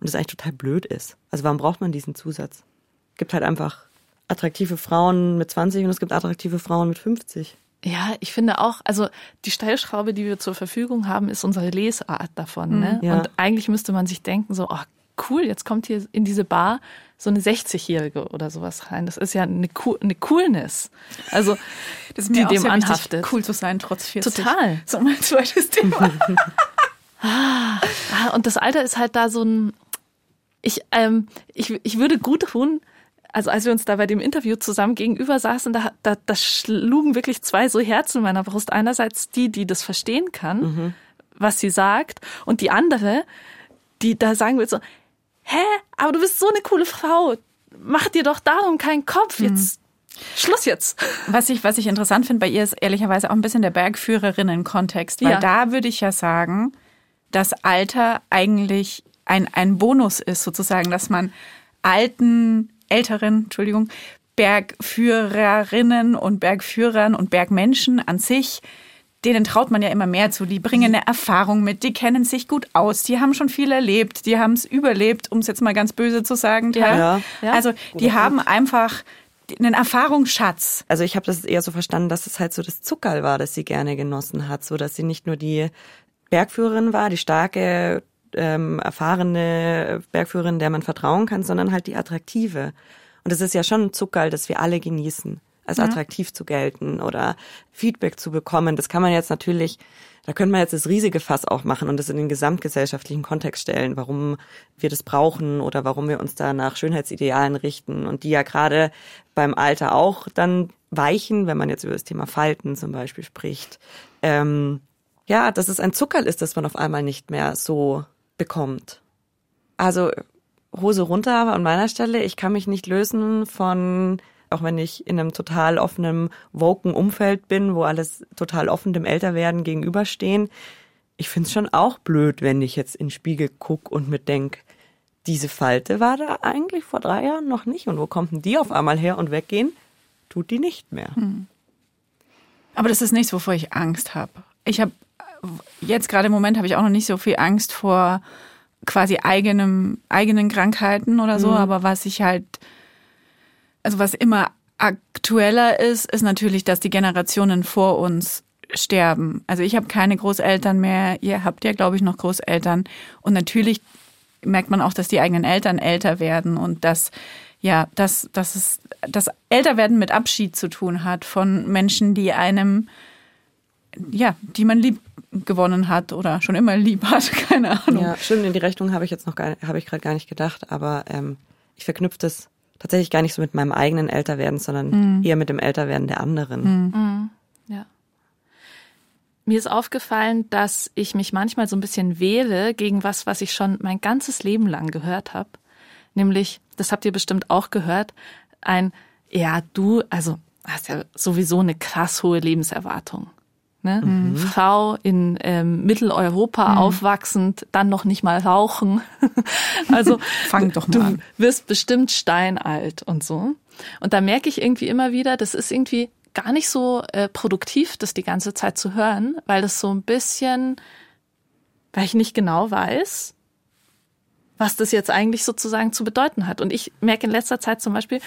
Und das eigentlich total blöd ist. Also warum braucht man diesen Zusatz? Es gibt halt einfach attraktive Frauen mit 20 und es gibt attraktive Frauen mit 50. Ja, ich finde auch, also die Steilschraube, die wir zur Verfügung haben, ist unsere Lesart davon. Ne? Ja. Und eigentlich müsste man sich denken, so, oh cool, jetzt kommt hier in diese Bar so eine 60-Jährige oder sowas rein. Das ist ja eine, eine Coolness. Also, [LAUGHS] das ist die dem anhaftet. Cool zu sein, trotz 40. Total. So mein zweites Thema. [LAUGHS] [LAUGHS] ah, und das Alter ist halt da so ein, ich, ähm, ich, ich würde gut tun, also als wir uns da bei dem Interview zusammen gegenüber saßen, da, da, da schlugen wirklich zwei so Herzen in meiner Brust. Einerseits die, die das verstehen kann, mhm. was sie sagt, und die andere, die da sagen will so, hä, aber du bist so eine coole Frau. Mach dir doch darum keinen Kopf. Mhm. Jetzt Schluss jetzt. Was ich, was ich interessant finde bei ihr ist ehrlicherweise auch ein bisschen der Bergführerinnen-Kontext, weil ja. da würde ich ja sagen, dass Alter eigentlich ein, ein Bonus ist, sozusagen, dass man alten, älteren, Entschuldigung, Bergführerinnen und Bergführern und Bergmenschen an sich denen traut man ja immer mehr zu. Die bringen eine Erfahrung mit, die kennen sich gut aus, die haben schon viel erlebt, die haben es überlebt, um es jetzt mal ganz böse zu sagen. Ja. ja. Also die haben einfach einen Erfahrungsschatz. Also ich habe das eher so verstanden, dass es halt so das Zuckerl war, das sie gerne genossen hat, so dass sie nicht nur die Bergführerin war, die starke, ähm, erfahrene Bergführerin, der man vertrauen kann, sondern halt die attraktive. Und es ist ja schon ein Zuckerl, das wir alle genießen als ja. attraktiv zu gelten oder Feedback zu bekommen. Das kann man jetzt natürlich, da könnte man jetzt das riesige Fass auch machen und das in den gesamtgesellschaftlichen Kontext stellen, warum wir das brauchen oder warum wir uns da nach Schönheitsidealen richten und die ja gerade beim Alter auch dann weichen, wenn man jetzt über das Thema Falten zum Beispiel spricht. Ähm, ja, dass es ein Zuckerl ist, das man auf einmal nicht mehr so bekommt. Also Hose runter an meiner Stelle. Ich kann mich nicht lösen von auch wenn ich in einem total offenen, woken Umfeld bin, wo alles total offen dem Älterwerden gegenüberstehen. ich finde es schon auch blöd, wenn ich jetzt in den Spiegel gucke und mir denk, diese Falte war da eigentlich vor drei Jahren noch nicht. Und wo kommt denn die auf einmal her und weggehen? Tut die nicht mehr. Aber das ist nichts, wovor ich Angst habe. Ich habe jetzt gerade im Moment habe ich auch noch nicht so viel Angst vor quasi eigenem, eigenen Krankheiten oder so, Mhm. aber was ich halt, also was immer aktueller ist, ist natürlich, dass die Generationen vor uns sterben. Also ich habe keine Großeltern mehr, ihr habt ja, glaube ich, noch Großeltern. Und natürlich merkt man auch, dass die eigenen Eltern älter werden und dass ja, dass, dass es das Älterwerden mit Abschied zu tun hat von Menschen, die einem ja, die man lieb gewonnen hat oder schon immer lieb hat, [LAUGHS] keine Ahnung. Ja, stimmt, in die Rechnung habe ich jetzt noch gar, habe ich gerade gar nicht gedacht, aber ähm, ich verknüpfe das tatsächlich gar nicht so mit meinem eigenen Älterwerden, sondern eher mit dem Älterwerden der anderen. Ja. Mir ist aufgefallen, dass ich mich manchmal so ein bisschen wähle gegen was, was ich schon mein ganzes Leben lang gehört habe. Nämlich, das habt ihr bestimmt auch gehört, ein, ja, du, also hast ja sowieso eine krass hohe Lebenserwartung. Ne? Frau in ähm, Mitteleuropa aufwachsend, dann noch nicht mal rauchen. [LAUGHS] also [LAUGHS] Fang doch mal du an. wirst bestimmt steinalt und so. Und da merke ich irgendwie immer wieder, das ist irgendwie gar nicht so äh, produktiv, das die ganze Zeit zu hören, weil das so ein bisschen, weil ich nicht genau weiß, was das jetzt eigentlich sozusagen zu bedeuten hat. Und ich merke in letzter Zeit zum Beispiel,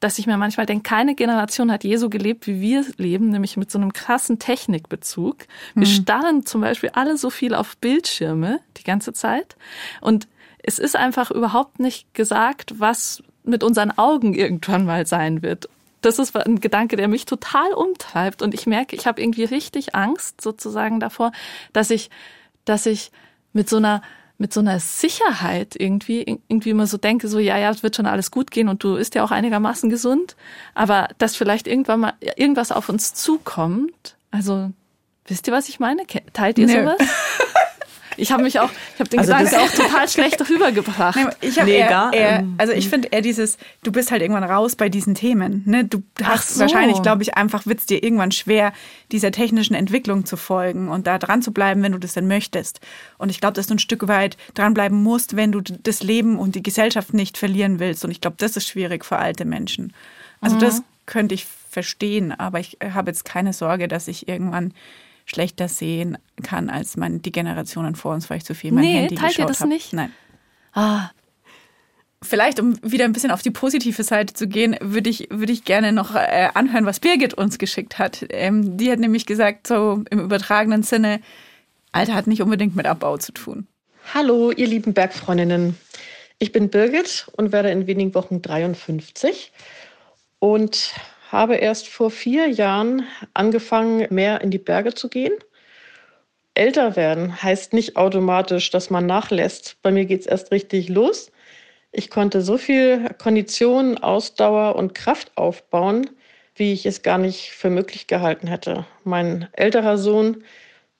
dass ich mir manchmal denke, keine Generation hat je so gelebt, wie wir leben, nämlich mit so einem krassen Technikbezug. Wir starren zum Beispiel alle so viel auf Bildschirme die ganze Zeit. Und es ist einfach überhaupt nicht gesagt, was mit unseren Augen irgendwann mal sein wird. Das ist ein Gedanke, der mich total umtreibt. Und ich merke, ich habe irgendwie richtig Angst sozusagen davor, dass ich, dass ich mit so einer mit so einer Sicherheit irgendwie irgendwie immer so denke, so ja, ja, es wird schon alles gut gehen und du isst ja auch einigermaßen gesund, aber dass vielleicht irgendwann mal irgendwas auf uns zukommt. Also wisst ihr, was ich meine? Teilt ihr Nö. sowas? [LAUGHS] Ich habe mich auch, ich habe den Also Gedanken auch total schlecht rübergebracht. Nee, Ich Nee, eher, gar- eher, ähm, also ich finde eher dieses, du bist halt irgendwann raus bei diesen Themen. Ne? Du hast so. wahrscheinlich, glaube ich, einfach wird's dir irgendwann schwer, dieser technischen Entwicklung zu folgen und da dran zu bleiben, wenn du das denn möchtest. Und ich glaube, dass du ein Stück weit dranbleiben musst, wenn du das Leben und die Gesellschaft nicht verlieren willst. Und ich glaube, das ist schwierig für alte Menschen. Also Mhm. das könnte ich verstehen, aber ich habe jetzt keine Sorge, dass ich irgendwann schlechter sehen kann als mein, die Generationen vor uns, weil ich zu viel mein Nee, Handy teilt ihr geschaut das hab. nicht? Nein. Ah, Vielleicht, um wieder ein bisschen auf die positive Seite zu gehen, würde ich, würde ich gerne noch äh, anhören, was Birgit uns geschickt hat. Ähm, die hat nämlich gesagt, so im übertragenen Sinne, Alter hat nicht unbedingt mit Abbau zu tun. Hallo, ihr lieben Bergfreundinnen. Ich bin Birgit und werde in wenigen Wochen 53 und habe erst vor vier Jahren angefangen, mehr in die Berge zu gehen. Älter werden heißt nicht automatisch, dass man nachlässt. Bei mir geht es erst richtig los. Ich konnte so viel Kondition, Ausdauer und Kraft aufbauen, wie ich es gar nicht für möglich gehalten hätte. Mein älterer Sohn,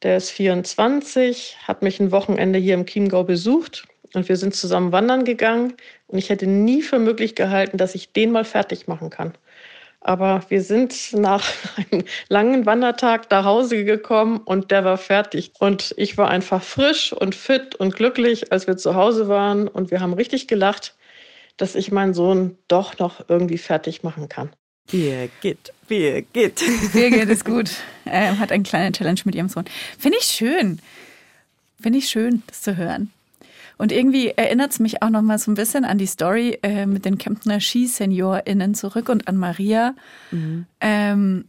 der ist 24, hat mich ein Wochenende hier im Chiemgau besucht und wir sind zusammen wandern gegangen. Und ich hätte nie für möglich gehalten, dass ich den mal fertig machen kann. Aber wir sind nach [LAUGHS] einem langen Wandertag nach Hause gekommen und der war fertig. Und ich war einfach frisch und fit und glücklich, als wir zu Hause waren. Und wir haben richtig gelacht, dass ich meinen Sohn doch noch irgendwie fertig machen kann. Birgit, Birgit. [LAUGHS] Birgit ist gut. Ähm, hat eine kleine Challenge mit ihrem Sohn. Finde ich schön. Finde ich schön, das zu hören. Und irgendwie erinnert es mich auch noch mal so ein bisschen an die Story äh, mit den Kemptner SkiseniorInnen zurück und an Maria. Ähm,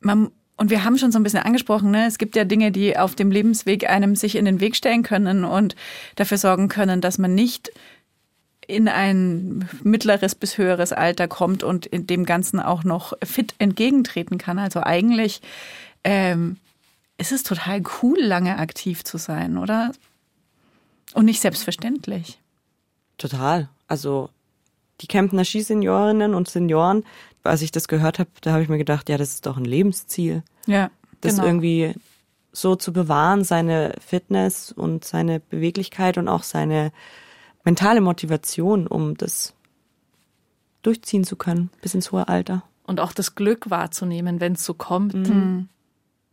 man, und wir haben schon so ein bisschen angesprochen, ne? es gibt ja Dinge, die auf dem Lebensweg einem sich in den Weg stellen können und dafür sorgen können, dass man nicht in ein mittleres bis höheres Alter kommt und in dem Ganzen auch noch fit entgegentreten kann. Also eigentlich ähm, ist es total cool, lange aktiv zu sein, oder? Und nicht selbstverständlich. Total. Also die Kemptner Skiseniorinnen und Senioren, als ich das gehört habe, da habe ich mir gedacht, ja, das ist doch ein Lebensziel. Ja. Das Genau. irgendwie so zu bewahren, seine Fitness und seine Beweglichkeit und auch seine mentale Motivation, um das durchziehen zu können bis ins hohe Alter. und auch das Glück wahrzunehmen, wenn es so kommt.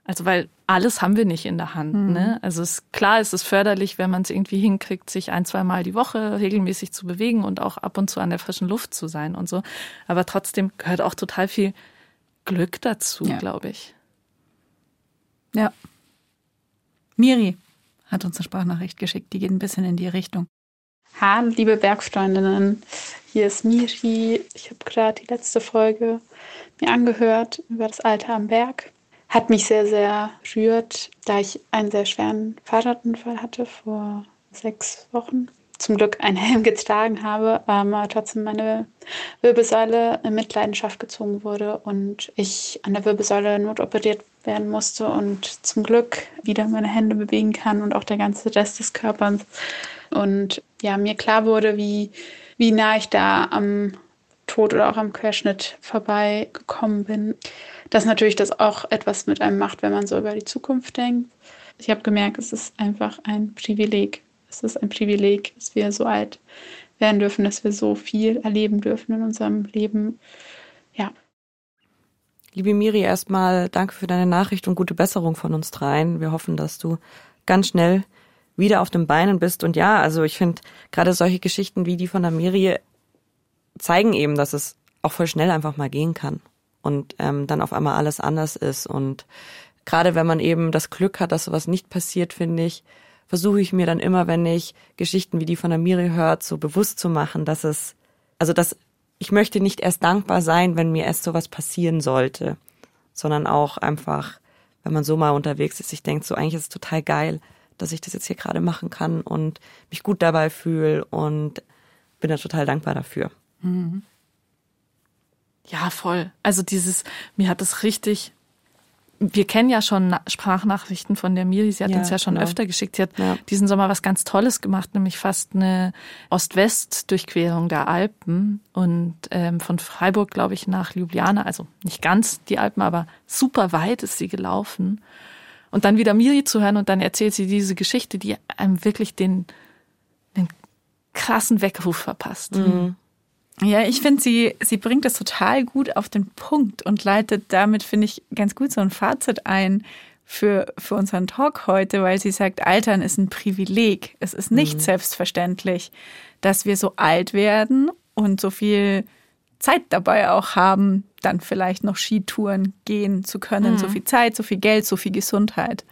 Also weil alles haben wir nicht in der Hand. Mhm. Ne? Also es, klar ist es förderlich, wenn man es irgendwie hinkriegt, sich ein, zwei Mal die Woche regelmäßig zu bewegen und auch ab und zu an der frischen Luft zu sein und so. Aber trotzdem gehört auch total viel Glück dazu, Ja. glaube ich. Ja. Miri hat uns eine Sprachnachricht geschickt, die geht ein bisschen in die Richtung. Hallo, liebe Bergfreundinnen. Hier ist Miri. Ich habe gerade die letzte Folge mir angehört über das Alter am Berg. Hat mich sehr, sehr rührt, da ich einen sehr schweren Fahrradunfall hatte vor sechs Wochen. Zum Glück einen [LAUGHS] Helm getragen habe, aber trotzdem meine Wirbelsäule in Mitleidenschaft gezogen wurde und ich an der Wirbelsäule notoperiert werden musste und zum Glück wieder meine Hände bewegen kann und auch der ganze Rest des Körpers. Und ja, mir klar wurde, wie, wie nah ich da am Tod oder auch am Querschnitt vorbeigekommen bin. Dass natürlich das auch etwas mit einem macht, wenn man so über die Zukunft denkt. Ich habe gemerkt, es ist einfach ein Privileg. Es ist ein Privileg, dass wir so alt werden dürfen, dass wir so viel erleben dürfen in unserem Leben. Ja, Liebe Miri, erstmal danke für deine Nachricht und gute Besserung von uns dreien. Wir hoffen, dass du ganz schnell wieder auf den Beinen bist. Und ja, also ich finde, gerade solche Geschichten wie die von der Miri zeigen eben, dass es auch voll schnell einfach mal gehen kann und ähm, dann auf einmal alles anders ist. Und gerade wenn man eben das Glück hat, dass sowas nicht passiert, finde ich, versuche ich mir dann immer, wenn ich Geschichten wie die von der Miri hört, so bewusst zu machen, dass es, also dass ich möchte nicht erst dankbar sein, wenn mir erst sowas passieren sollte, sondern auch einfach, wenn man so mal unterwegs ist, ich denke so, eigentlich ist es total geil, dass ich das jetzt hier gerade machen kann und mich gut dabei fühle und bin da total dankbar dafür. Ja, voll. Also dieses, mir hat es richtig, wir kennen ja schon Na- Sprachnachrichten von der Miri, sie hat Ja, uns ja schon genau. öfter geschickt. Sie hat Ja. diesen Sommer was ganz Tolles gemacht, nämlich fast eine Ost-West-Durchquerung der Alpen und ähm, von Freiburg, glaube ich, nach Ljubljana, also nicht ganz die Alpen, aber super weit ist sie gelaufen. Und dann wieder Miri zu hören und dann erzählt sie diese Geschichte, die einem wirklich den, den krassen Weckruf verpasst. Ja, ich finde, sie, sie bringt es total gut auf den Punkt und leitet damit, finde ich, ganz gut so ein Fazit ein für, für unseren Talk heute, weil sie sagt, Altern ist ein Privileg. Es ist nicht selbstverständlich, dass wir so alt werden und so viel Zeit dabei auch haben, dann vielleicht noch Skitouren gehen zu können. So viel Zeit, so viel Geld, so viel Gesundheit.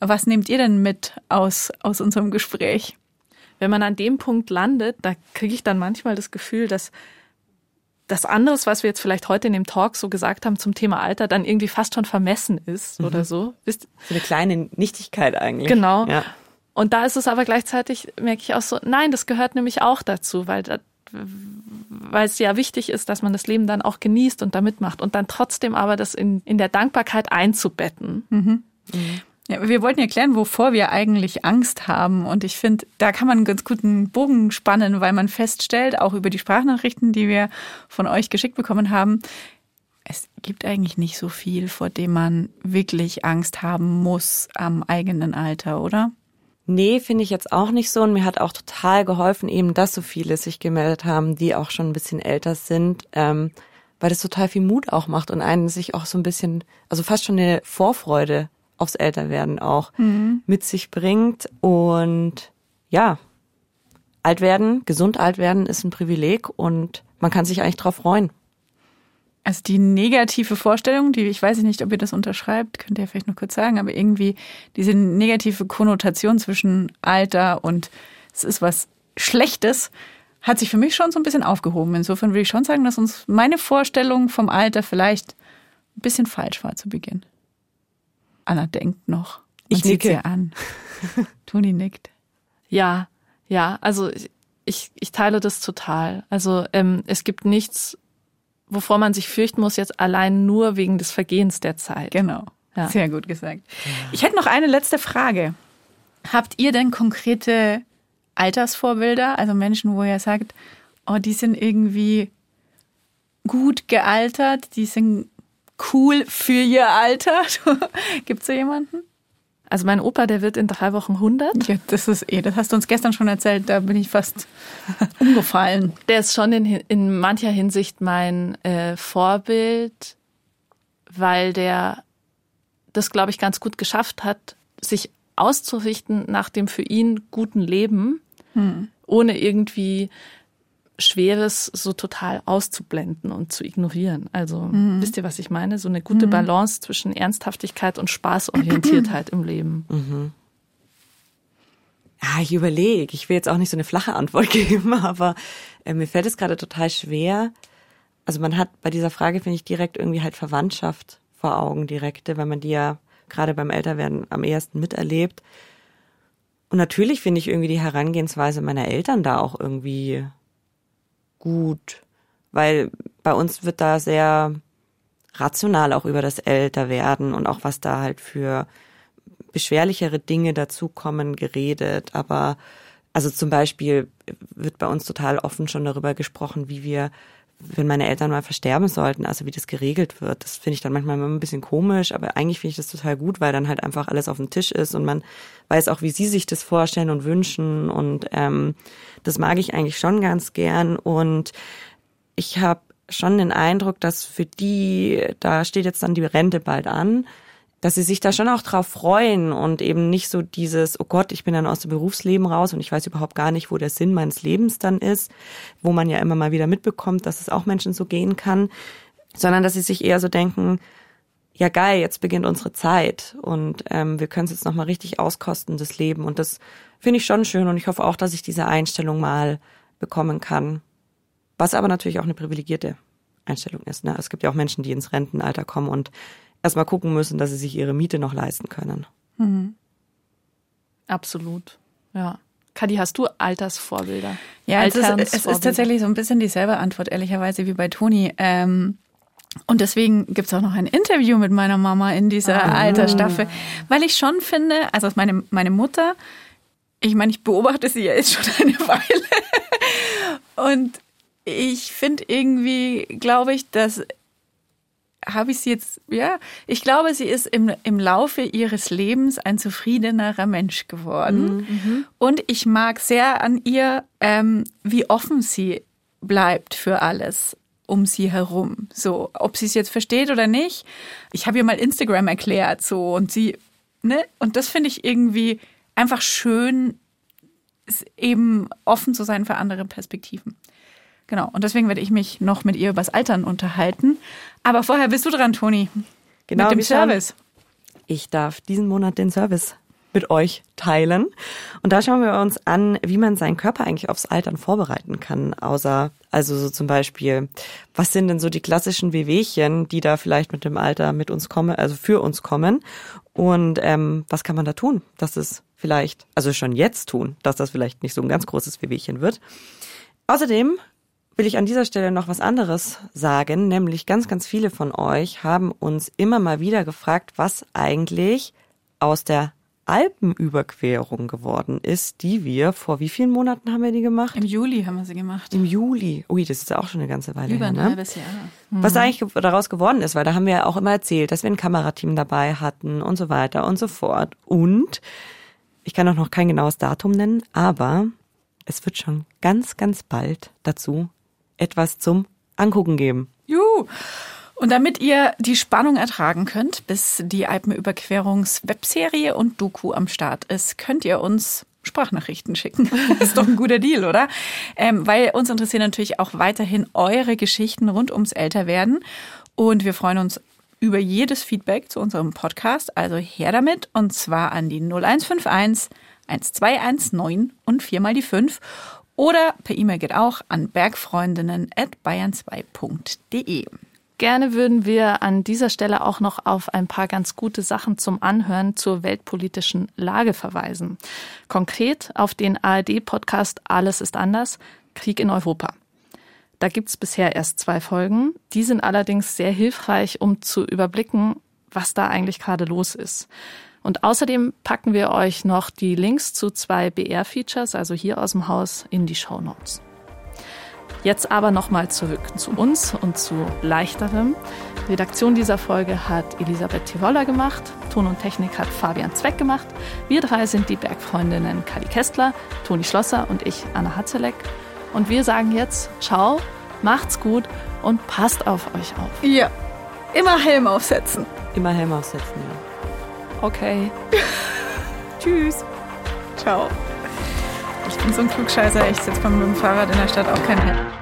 Was nehmt ihr denn mit aus, aus unserem Gespräch? Wenn man an dem Punkt landet, da kriege ich dann manchmal das Gefühl, dass das anderes, was wir jetzt vielleicht heute in dem Talk so gesagt haben zum Thema Alter, dann irgendwie fast schon vermessen ist oder so. Wisst, So eine kleine Nichtigkeit eigentlich. Genau. Ja. Und da ist es aber gleichzeitig, merke ich auch so, nein, das gehört nämlich auch dazu, weil, da, weil es ja wichtig ist, dass man das Leben dann auch genießt und da mitmacht und dann trotzdem aber das in, in der Dankbarkeit einzubetten. Ja, wir wollten erklären, wovor wir eigentlich Angst haben. Und ich finde, da kann man einen ganz guten Bogen spannen, weil man feststellt, auch über die Sprachnachrichten, die wir von euch geschickt bekommen haben, es gibt eigentlich nicht so viel, vor dem man wirklich Angst haben muss am eigenen Alter, oder? Nee, finde ich jetzt auch nicht so. Und mir hat auch total geholfen, eben, dass so viele sich gemeldet haben, die auch schon ein bisschen älter sind, ähm, weil das total viel Mut auch macht und einen sich auch so ein bisschen, also fast schon eine Vorfreude aufs Älterwerden auch mit sich bringt. Und ja, alt werden, gesund alt werden ist ein Privileg und man kann sich eigentlich drauf freuen. Also die negative Vorstellung, die ich weiß nicht, ob ihr das unterschreibt, könnt ihr vielleicht noch kurz sagen, aber irgendwie diese negative Konnotation zwischen Alter und es ist was Schlechtes, hat sich für mich schon so ein bisschen aufgehoben. Insofern würde ich schon sagen, dass uns meine Vorstellung vom Alter vielleicht ein bisschen falsch war zu Beginn. Anna denkt noch. Man Ich nicke. an. [LAUGHS] Toni nickt. Ja, ja, also ich, ich teile das total. Also ähm, es gibt nichts, wovor man sich fürchten muss, jetzt allein nur wegen des Vergehens der Zeit. Genau. Ja. Sehr gut gesagt. Ich hätte noch eine letzte Frage. Habt ihr denn konkrete Altersvorbilder, also Menschen, wo ihr sagt, oh, die sind irgendwie gut gealtert, die sind cool für ihr Alter? [LAUGHS] Gibt es so jemanden? Also mein Opa, der wird in drei Wochen 100. Ja, das ist eh, das hast du uns gestern schon erzählt, da bin ich fast [LAUGHS] umgefallen. Der ist schon in, in mancher Hinsicht mein äh, Vorbild, weil der das, glaube ich, ganz gut geschafft hat, sich auszurichten nach dem für ihn guten Leben, hm. ohne irgendwie Schweres so total auszublenden und zu ignorieren. Also mhm. wisst ihr, was ich meine? So eine gute mhm. Balance zwischen Ernsthaftigkeit und Spaßorientiertheit im Leben. Mhm. Ja, ich überlege. Ich will jetzt auch nicht so eine flache Antwort [LAUGHS] geben, aber äh, mir fällt es gerade total schwer. Also man hat bei dieser Frage, finde ich, direkt irgendwie halt Verwandtschaft vor Augen, direkte, weil man die ja gerade beim Älterwerden am ehesten miterlebt. Und natürlich finde ich irgendwie die Herangehensweise meiner Eltern da auch irgendwie gut, weil bei uns wird da sehr rational auch über das Älterwerden und auch was da halt für beschwerlichere Dinge dazukommen geredet. Aber also zum Beispiel wird bei uns total offen schon darüber gesprochen, wie wir wenn meine Eltern mal versterben sollten, also wie das geregelt wird. Das finde ich dann manchmal immer ein bisschen komisch, aber eigentlich finde ich das total gut, weil dann halt einfach alles auf dem Tisch ist und man weiß auch, wie sie sich das vorstellen und wünschen und ähm, das mag ich eigentlich schon ganz gern und ich habe schon den Eindruck, dass für die, da steht jetzt dann die Rente bald an, dass sie sich da schon auch drauf freuen und eben nicht so dieses, oh Gott, ich bin dann aus dem Berufsleben raus und ich weiß überhaupt gar nicht, wo der Sinn meines Lebens dann ist, wo man ja immer mal wieder mitbekommt, dass es auch Menschen so gehen kann, sondern dass sie sich eher so denken, ja geil, jetzt beginnt unsere Zeit und ähm, wir können es jetzt nochmal richtig auskosten, das Leben. Und das finde ich schon schön und ich hoffe auch, dass ich diese Einstellung mal bekommen kann. Was aber natürlich auch eine privilegierte Einstellung ist. Ne? Es gibt ja auch Menschen, die ins Rentenalter kommen und erstmal gucken müssen, dass sie sich ihre Miete noch leisten können. Mhm. Absolut, ja. Kadi, hast du Altersvorbilder? Ja, es ist, es ist tatsächlich so ein bisschen dieselbe Antwort, ehrlicherweise, wie bei Toni. Ähm, und deswegen gibt es auch noch ein Interview mit meiner Mama in dieser ah. Altersstaffel, weil ich schon finde, also meine, meine Mutter, ich meine, ich beobachte sie ja jetzt schon [LAUGHS] eine Weile. Und ich finde irgendwie, glaube ich, dass habe ich sie jetzt, ja, ich glaube, sie ist im, im Laufe ihres Lebens ein zufriedenerer Mensch geworden. Mhm. Und ich mag sehr an ihr, ähm, wie offen sie bleibt für alles um sie herum. So, ob sie es jetzt versteht oder nicht. Ich habe ihr mal Instagram erklärt, so, und sie, ne, und das finde ich irgendwie einfach schön, eben offen zu sein für andere Perspektiven. Genau. Und deswegen werde ich mich noch mit ihr übers Altern unterhalten. Aber vorher bist du dran, Toni. Genau. Mit dem Service. Ich darf diesen Monat den Service mit euch teilen. Und da schauen wir uns an, wie man seinen Körper eigentlich aufs Altern vorbereiten kann. Außer, also so zum Beispiel, was sind denn so die klassischen Wehwehchen, die da vielleicht mit dem Alter mit uns kommen, also für uns kommen? Und ähm, was kann man da tun, dass es vielleicht, also schon jetzt tun, dass das vielleicht nicht so ein ganz großes Wehwehchen wird? Außerdem will ich an dieser Stelle noch was anderes sagen, nämlich ganz, ganz viele von euch haben uns immer mal wieder gefragt, was eigentlich aus der Alpenüberquerung geworden ist, die wir vor wie vielen Monaten haben wir die gemacht? Im Juli haben wir sie gemacht. Im Juli. Ui, das ist ja auch schon eine ganze Weile Über her. Über ein ne? halbes Jahr. Mhm. Was eigentlich daraus geworden ist, weil da haben wir ja auch immer erzählt, dass wir ein Kamerateam dabei hatten und so weiter und so fort. Und ich kann auch noch kein genaues Datum nennen, aber es wird schon ganz, ganz bald dazu etwas zum Angucken geben. Juhu. Und damit ihr die Spannung ertragen könnt, bis die Alpenüberquerungs-Webserie und Doku am Start ist, könnt ihr uns Sprachnachrichten schicken. [LAUGHS] Ist doch ein guter Deal, oder? Ähm, weil uns interessieren natürlich auch weiterhin eure Geschichten rund ums Älterwerden. Und wir freuen uns über jedes Feedback zu unserem Podcast. Also her damit und zwar an die 0151 1219 und viermal die 5. Oder per E-Mail geht auch an bergfreundinnen.bayern2.de. Gerne würden wir an dieser Stelle auch noch auf ein paar ganz gute Sachen zum Anhören zur weltpolitischen Lage verweisen. Konkret auf den ARD-Podcast Alles ist anders, Krieg in Europa. Da gibt's bisher erst zwei Folgen. Die sind allerdings sehr hilfreich, um zu überblicken, was da eigentlich gerade los ist. Und außerdem packen wir euch noch die Links zu zwei BR-Features, also hier aus dem Haus, in die Show Notes. Jetzt aber nochmal zurück zu uns und zu leichterem. Redaktion dieser Folge hat Elisabeth Tivolla gemacht, Ton und Technik hat Fabian Zweck gemacht. Wir drei sind die Bergfreundinnen Kali Kestler, Toni Schlosser und ich, Anna Hatzelek. Und wir sagen jetzt, ciao, macht's gut und passt auf euch auf. Ja, immer Helm aufsetzen. Immer Helm aufsetzen, ja. Okay. [LAUGHS] Tschüss. Ciao. Ich bin so ein Klugscheißer, ich sitze mit dem Fahrrad in der Stadt auch kein Head.